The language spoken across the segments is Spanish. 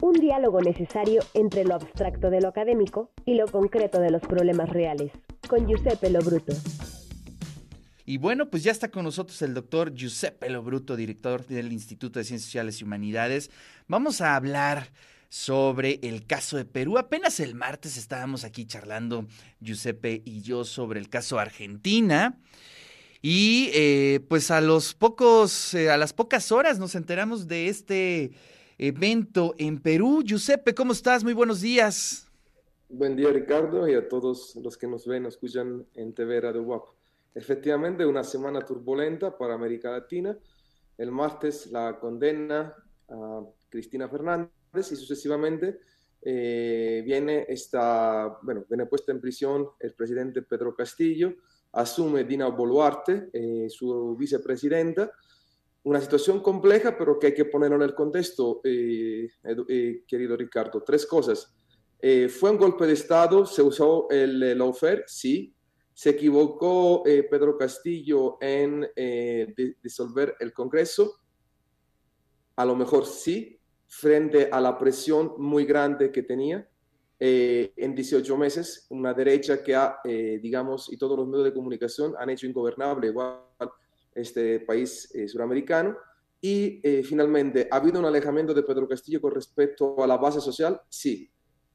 Un diálogo necesario entre lo abstracto de lo académico y lo concreto de los problemas reales. Con Giuseppe Lobruto. Y bueno, pues ya está con nosotros el doctor Giuseppe Lobruto, director del Instituto de Ciencias Sociales y Humanidades. Vamos a hablar sobre el caso de Perú. Apenas el martes estábamos aquí charlando, Giuseppe y yo, sobre el caso Argentina. Y eh, pues a los pocos, eh, a las pocas horas nos enteramos de este evento en Perú. Giuseppe, ¿cómo estás? Muy buenos días. Buen día, Ricardo, y a todos los que nos ven o escuchan en TV Radio WAP. Efectivamente, una semana turbulenta para América Latina. El martes la condena a Cristina Fernández y sucesivamente eh, viene, esta, bueno, viene puesta en prisión el presidente Pedro Castillo, asume Dina Boluarte, eh, su vicepresidenta. Una situación compleja, pero que hay que ponerlo en el contexto, eh, querido Ricardo. Tres cosas. fue un golpe de Estado, se usó el lawfare, sí, ¿Se equivocó eh, Pedro Castillo en eh, disolver el Congreso? A lo mejor sí, frente a la presión muy grande que tenía eh, en 18 meses, una derecha que ha, digamos, y todos los medios de comunicación han hecho ingobernable igual este país suramericano. Y finalmente, ¿ha habido un alejamiento de Pedro Castillo con respecto a la base social? Sí.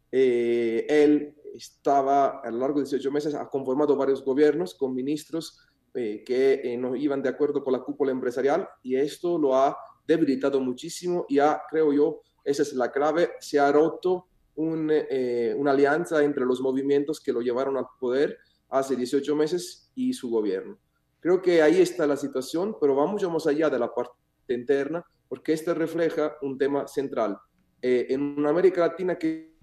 él estaba a lo largo de 18 meses, ha conformado varios gobiernos con ministros eh, que eh, no iban de acuerdo con la cúpula empresarial y esto lo ha debilitado muchísimo y ha, creo yo, esa es la clave, se ha roto eh, una alianza entre los movimientos que lo llevaron al poder hace 18 meses y su gobierno. Creo que ahí está la situación, pero vamos más allá de la parte interna, porque este refleja un tema central. en una América Latina que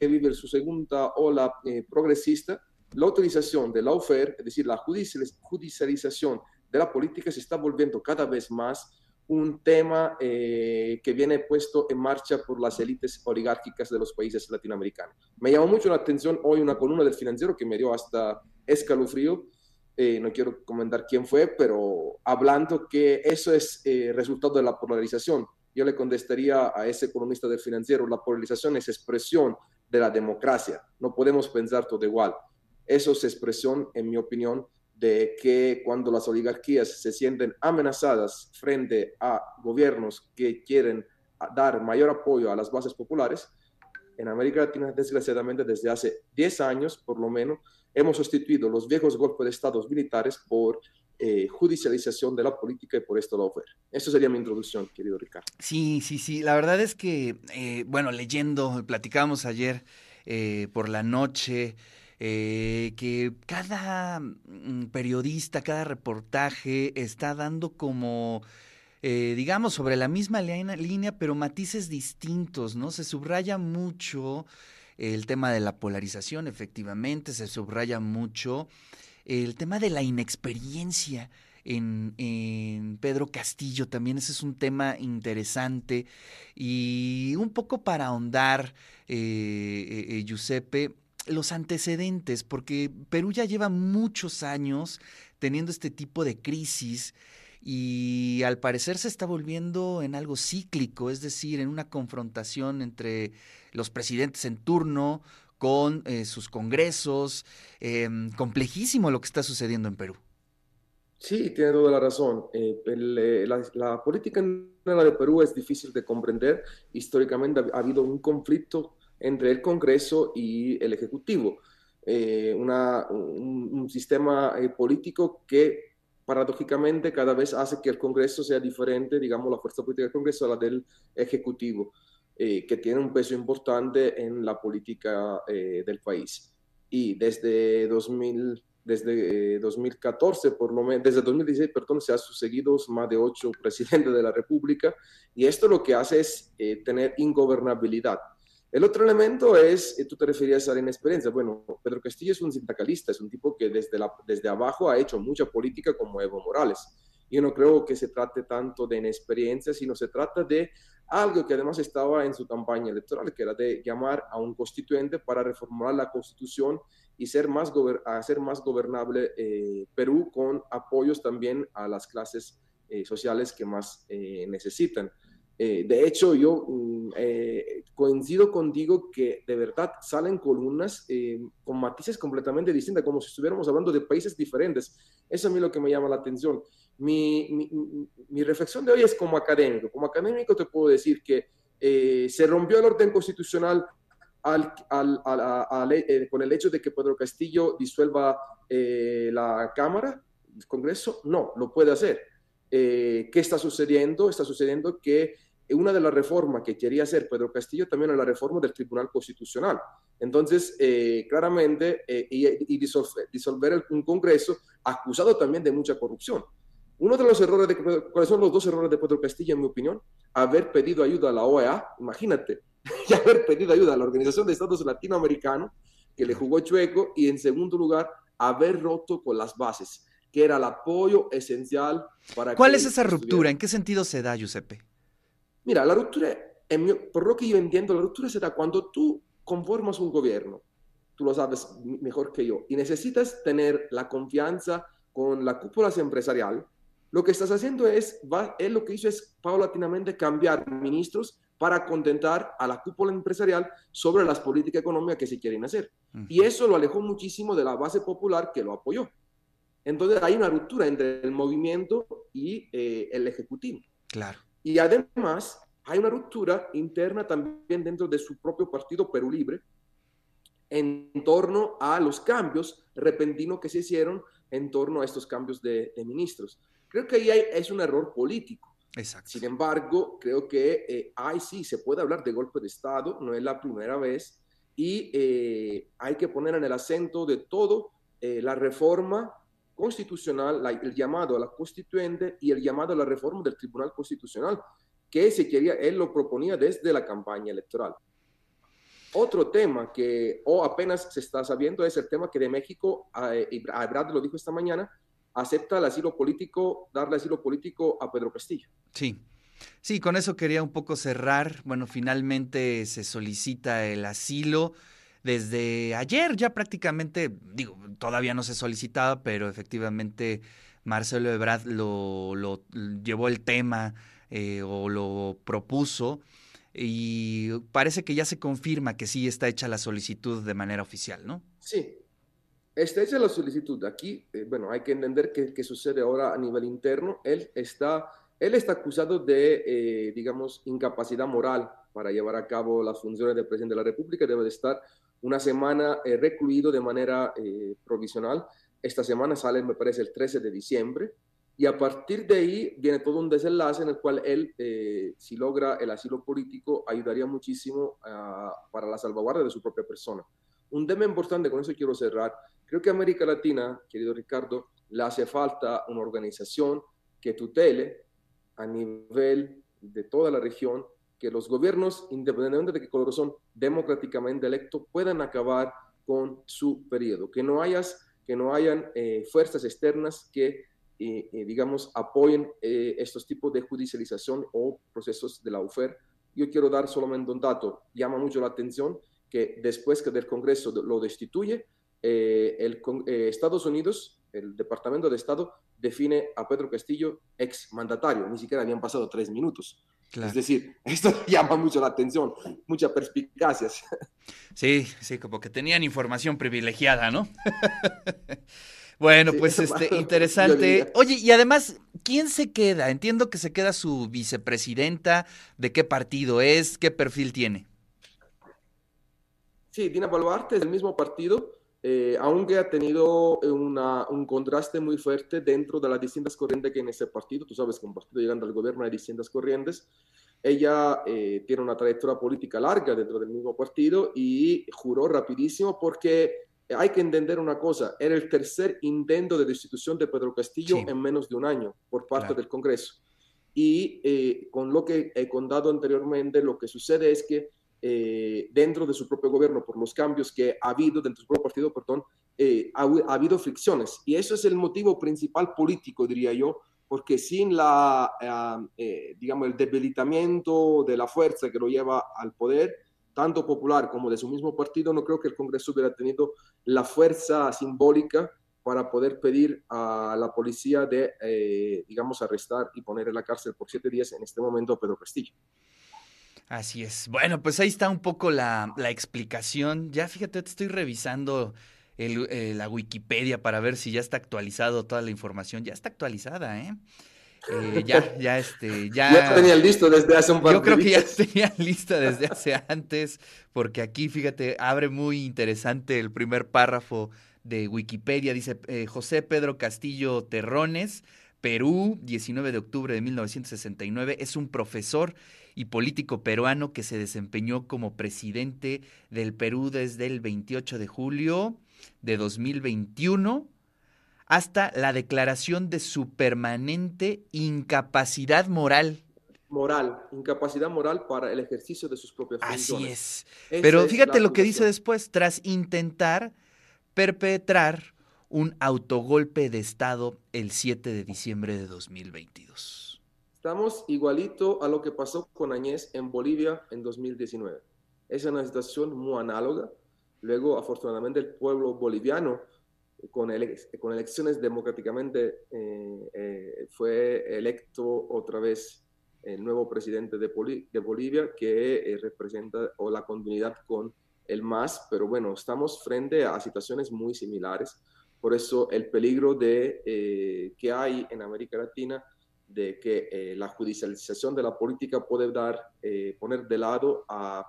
vive su segunda ola eh, progresista, la utilización de la oferta, es decir, la judicialización de la política se está volviendo cada vez más un tema eh, que viene puesto en marcha por las élites oligárquicas de los países latinoamericanos. Me llamó mucho la atención hoy una columna del financiero que me dio hasta escalofrío, eh, no quiero comentar quién fue, pero hablando que eso es resultado de la polarización. Yo le contestaría a ese economista del financiero, la polarización es expresión de la democracia. No podemos pensar todo igual. Eso es expresión, en mi opinión, de que cuando las oligarquías se sienten amenazadas frente a gobiernos que quieren dar mayor apoyo a las bases populares, en América Latina, desgraciadamente, desde hace 10 años, por lo menos, hemos sustituido los viejos golpes de estados militares por eh, judicialización de la política y por esto la oferta. Eso sería mi introducción, querido Ricardo. Sí, sí, sí. La verdad es que, eh, bueno, leyendo, platicábamos ayer eh, por la noche. que cada mm, periodista, cada reportaje está dando como, digamos, sobre la misma línea, pero matices distintos, ¿no? Se subraya mucho el tema de la polarización, efectivamente, se subraya mucho el tema de la inexperiencia en, Pedro Castillo también, ese es un tema interesante. Y un poco para ahondar, eh, eh, eh, Giuseppe, los antecedentes, porque Perú ya lleva muchos años teniendo este tipo de crisis y al parecer se está volviendo en algo cíclico, es decir, en una confrontación entre los presidentes en turno, con eh, sus congresos. Em, complejísimo lo que está sucediendo en Perú. Sí, tiene toda la razón. Eh, eh, la, política de Perú es difícil de comprender. Históricamente ha, habido un conflicto entre el Congreso y el Ejecutivo. un, sistema político que paradójicamente cada vez hace que el Congreso sea diferente, digamos, la fuerza política del Congreso a la del Ejecutivo. Eh, que tiene un peso importante en la política eh, del país. Y desde 2000, desde 2014, eh, por lo menos, desde 2016, perdón, se han sucedido más de ocho presidentes de la República y esto lo que hace es tener ingobernabilidad. El otro elemento es, tú te referías a la inexperiencia. Bueno, Pedro Castillo es un sindicalista, es un tipo que desde, la, desde abajo ha hecho mucha política como Evo Morales. Yo no creo que se trate tanto de inexperiencia, sino se trata de algo que además estaba en su campaña electoral, que era de llamar a un constituyente para reformular la constitución y ser más hacer más gobernable eh, Perú con apoyos también a las clases eh, sociales que más eh, necesitan. de hecho, yo mm, coincido contigo que de verdad salen columnas eh, con matices completamente distintas, como si estuviéramos hablando de países diferentes. Eso a mí lo que me llama la atención. Mi, reflexión de hoy es como académico. Como académico te puedo decir que eh, se rompió el orden constitucional al, eh, con el hecho de que Pedro Castillo disuelva eh, la Cámara, el Congreso. No, lo puede hacer. ¿Qué está sucediendo? Está sucediendo que una de las reformas que quería hacer Pedro Castillo también es la reforma del Tribunal Constitucional. Entonces, eh, claramente, eh, y, disolver, un Congreso acusado también de mucha corrupción. Uno de los errores, de, ¿cuáles son los dos errores de Pedro Castillo, en mi opinión? Haber pedido ayuda a la OEA, imagínate, y haber pedido ayuda a la Organización de Estados Latinoamericanos, que le jugó chueco, y en segundo lugar, haber roto con las bases, que era el apoyo esencial para... ¿Cuál es esa ruptura? ¿En qué sentido se da, Giuseppe? Mira, la ruptura, por lo que yo entiendo, la ruptura se da cuando tú conformas un gobierno, tú lo sabes mejor que yo, y necesitas tener la confianza con la cúpula empresarial, lo que estás haciendo es, va, él lo que hizo es paulatinamente cambiar ministros para contentar a la cúpula empresarial sobre las políticas económicas que se quieren hacer. Y eso lo alejó muchísimo de la base popular que lo apoyó. Entonces hay una ruptura entre el movimiento y eh, el ejecutivo. Claro. Y además hay una ruptura interna también dentro de su propio partido Perú Libre en torno a los cambios repentinos que se hicieron en torno a estos cambios de, ministros. Creo que ahí es un error político. Exacto. Sin embargo, creo que eh, ahí sí se puede hablar de golpe de Estado, no es la primera vez, y eh, hay que poner en el acento de todo eh, la reforma constitucional, el llamado a la constituyente y el llamado a la reforma del Tribunal Constitucional, que se quería, él lo proponía desde la campaña electoral. Otro tema que o apenas se está sabiendo es el tema que de México, y Brad lo dijo esta mañana, acepta el asilo político, darle asilo político a Pedro Castillo. Sí. Sí, con eso quería un poco cerrar. Bueno, finalmente se solicita el asilo desde ayer ya prácticamente, digo, todavía no se solicitaba, pero efectivamente Marcelo Ebrard lo, lo llevó el tema eh, o lo propuso y parece que ya se confirma que sí está hecha la solicitud de manera oficial, ¿no? Sí, está hecha la solicitud. Aquí, eh, bueno, hay que entender qué, sucede ahora a nivel interno. Él está, él está acusado de, eh, digamos, incapacidad moral para llevar a cabo las funciones del presidente de la República. Debe de estar una semana eh, recluido de manera eh, provisional. Esta semana sale, me parece, el 13 de diciembre. Y a partir de ahí viene todo un desenlace en el cual él, eh, si logra el asilo político, ayudaría muchísimo para la salvaguarda de su propia persona. Un tema importante, con eso quiero cerrar. Creo que América Latina, querido Ricardo, le hace falta una organización que tutele a nivel de toda la región que los gobiernos, independientemente de qué color son, democráticamente electos, puedan acabar con su periodo, que no, hayas, que no hayan eh, fuerzas externas que, eh, eh, digamos, apoyen estos tipos de judicialización o procesos de la UFER. Yo quiero dar solamente un dato, llama mucho la atención que después que el Congreso lo destituye, el, Estados Unidos, el Departamento de Estado, define a Pedro Castillo ex mandatario, ni siquiera habían pasado tres minutos. Es decir, esto llama mucho la atención, mucha perspicacia. Sí, sí, como que tenían información privilegiada, ¿no? bueno, pues este, interesante. Oye, y además, ¿quién se queda? Entiendo que se queda su vicepresidenta, ¿de qué partido es? ¿Qué perfil tiene? Sí, Dina Baluarte es del mismo partido, eh, aunque ha tenido un contraste muy fuerte dentro de las distintas corrientes que en ese partido, tú sabes que un partido llegando al gobierno hay distintas corrientes, ella eh, tiene una trayectoria política larga dentro del mismo partido y juró rapidísimo porque hay que entender una cosa, era el tercer intento de destitución de Pedro Castillo en menos de un año por parte del Congreso. Y eh, con lo que he contado anteriormente, lo que sucede es que eh, dentro de su propio gobierno por los cambios que ha habido dentro de su propio partido, perdón, eh, ha, habido fricciones. Y eso es el motivo principal político, diría yo, porque sin la, eh, digamos, el debilitamiento de la fuerza que lo lleva al poder, tanto popular como de su mismo partido, no creo que el Congreso hubiera tenido la fuerza simbólica para poder pedir a la policía de, digamos, arrestar y poner en la cárcel por siete días en este momento a Pedro Castillo. Así es. Bueno, pues ahí está un poco la, explicación. Ya fíjate, te estoy revisando eh, la Wikipedia para ver si ya está actualizado toda la información. Ya está actualizada, ¿eh? eh ya, ya, este, ya. Ya tenía listo desde hace un par Yo creo que ya tenía lista desde hace antes, porque aquí, fíjate, abre muy interesante el primer párrafo de Wikipedia. Dice eh, José Pedro Castillo Terrones, Perú, 19 de octubre de 1969, es un profesor y político peruano que se desempeñó como presidente del Perú desde el 28 de julio de 2021 hasta la declaración de su permanente incapacidad moral. Moral, incapacidad moral para el ejercicio de sus propias funciones. Así es. Pero fíjate lo que dice después, tras intentar perpetrar un autogolpe de Estado el 7 de diciembre de 2022. Estamos igualito a lo que pasó con Añez en Bolivia en 2019. Es una situación muy análoga. Luego, afortunadamente, el pueblo boliviano, con, con elecciones democráticamente, eh, eh, fue electo otra vez el nuevo presidente de, de Bolivia, que eh, representa o la continuidad con el MAS, pero bueno, estamos frente a situaciones muy similares. Por eso el peligro de, que hay en América Latina de que eh, la judicialización de la política puede dar, eh, poner de lado a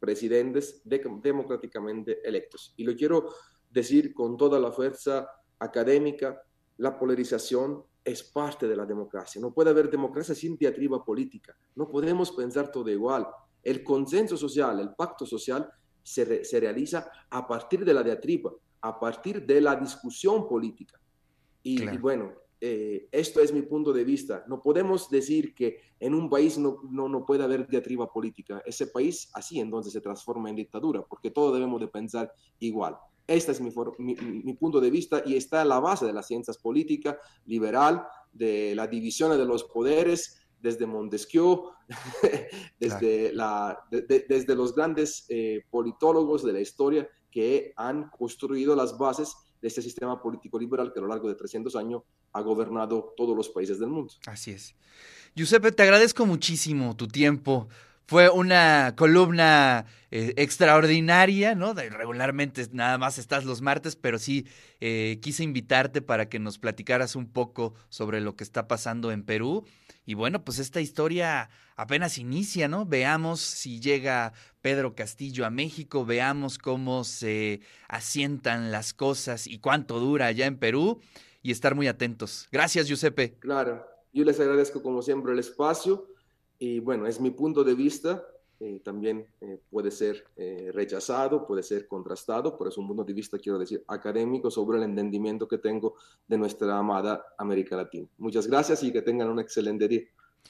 presidentes democráticamente electos. Y lo quiero decir con toda la fuerza académica, la polarización es parte de la democracia. No puede haber democracia sin diatriba política. No podemos pensar todo igual. El consenso social, el pacto social, se, se realiza a partir de la diatriba, a partir de la discusión política. y bueno, eh, esto es mi punto de vista. No podemos decir que en un país no, no, puede haber diatriba política. Ese país así entonces se transforma en dictadura, porque todos debemos de pensar igual. Este es mi, mi, punto de vista y está en la base de las ciencias políticas, liberal, de la división de los poderes, desde Montesquieu, desde, la, desde los grandes eh, politólogos de la historia que han construido las bases de este sistema político liberal que a lo largo de 300 años ha gobernado todos los países del mundo. Así es. Giuseppe, te agradezco muchísimo tu tiempo. Fue una columna eh, extraordinaria, ¿no? regularmente nada más estás los martes, pero sí eh, quise invitarte para que nos platicaras un poco sobre lo que está pasando en Perú. Y bueno, pues esta historia apenas inicia, ¿no? Veamos si llega Pedro Castillo a México, veamos cómo se asientan las cosas y cuánto dura allá en Perú y estar muy atentos. Gracias, Giuseppe. Claro, yo les agradezco como siempre el espacio y bueno, es mi punto de vista. Eh, también eh, puede ser eh, rechazado, puede ser contrastado, pero es un punto de vista, quiero decir, académico sobre el entendimiento que tengo de nuestra amada América Latina. Muchas gracias y que tengan un excelente día.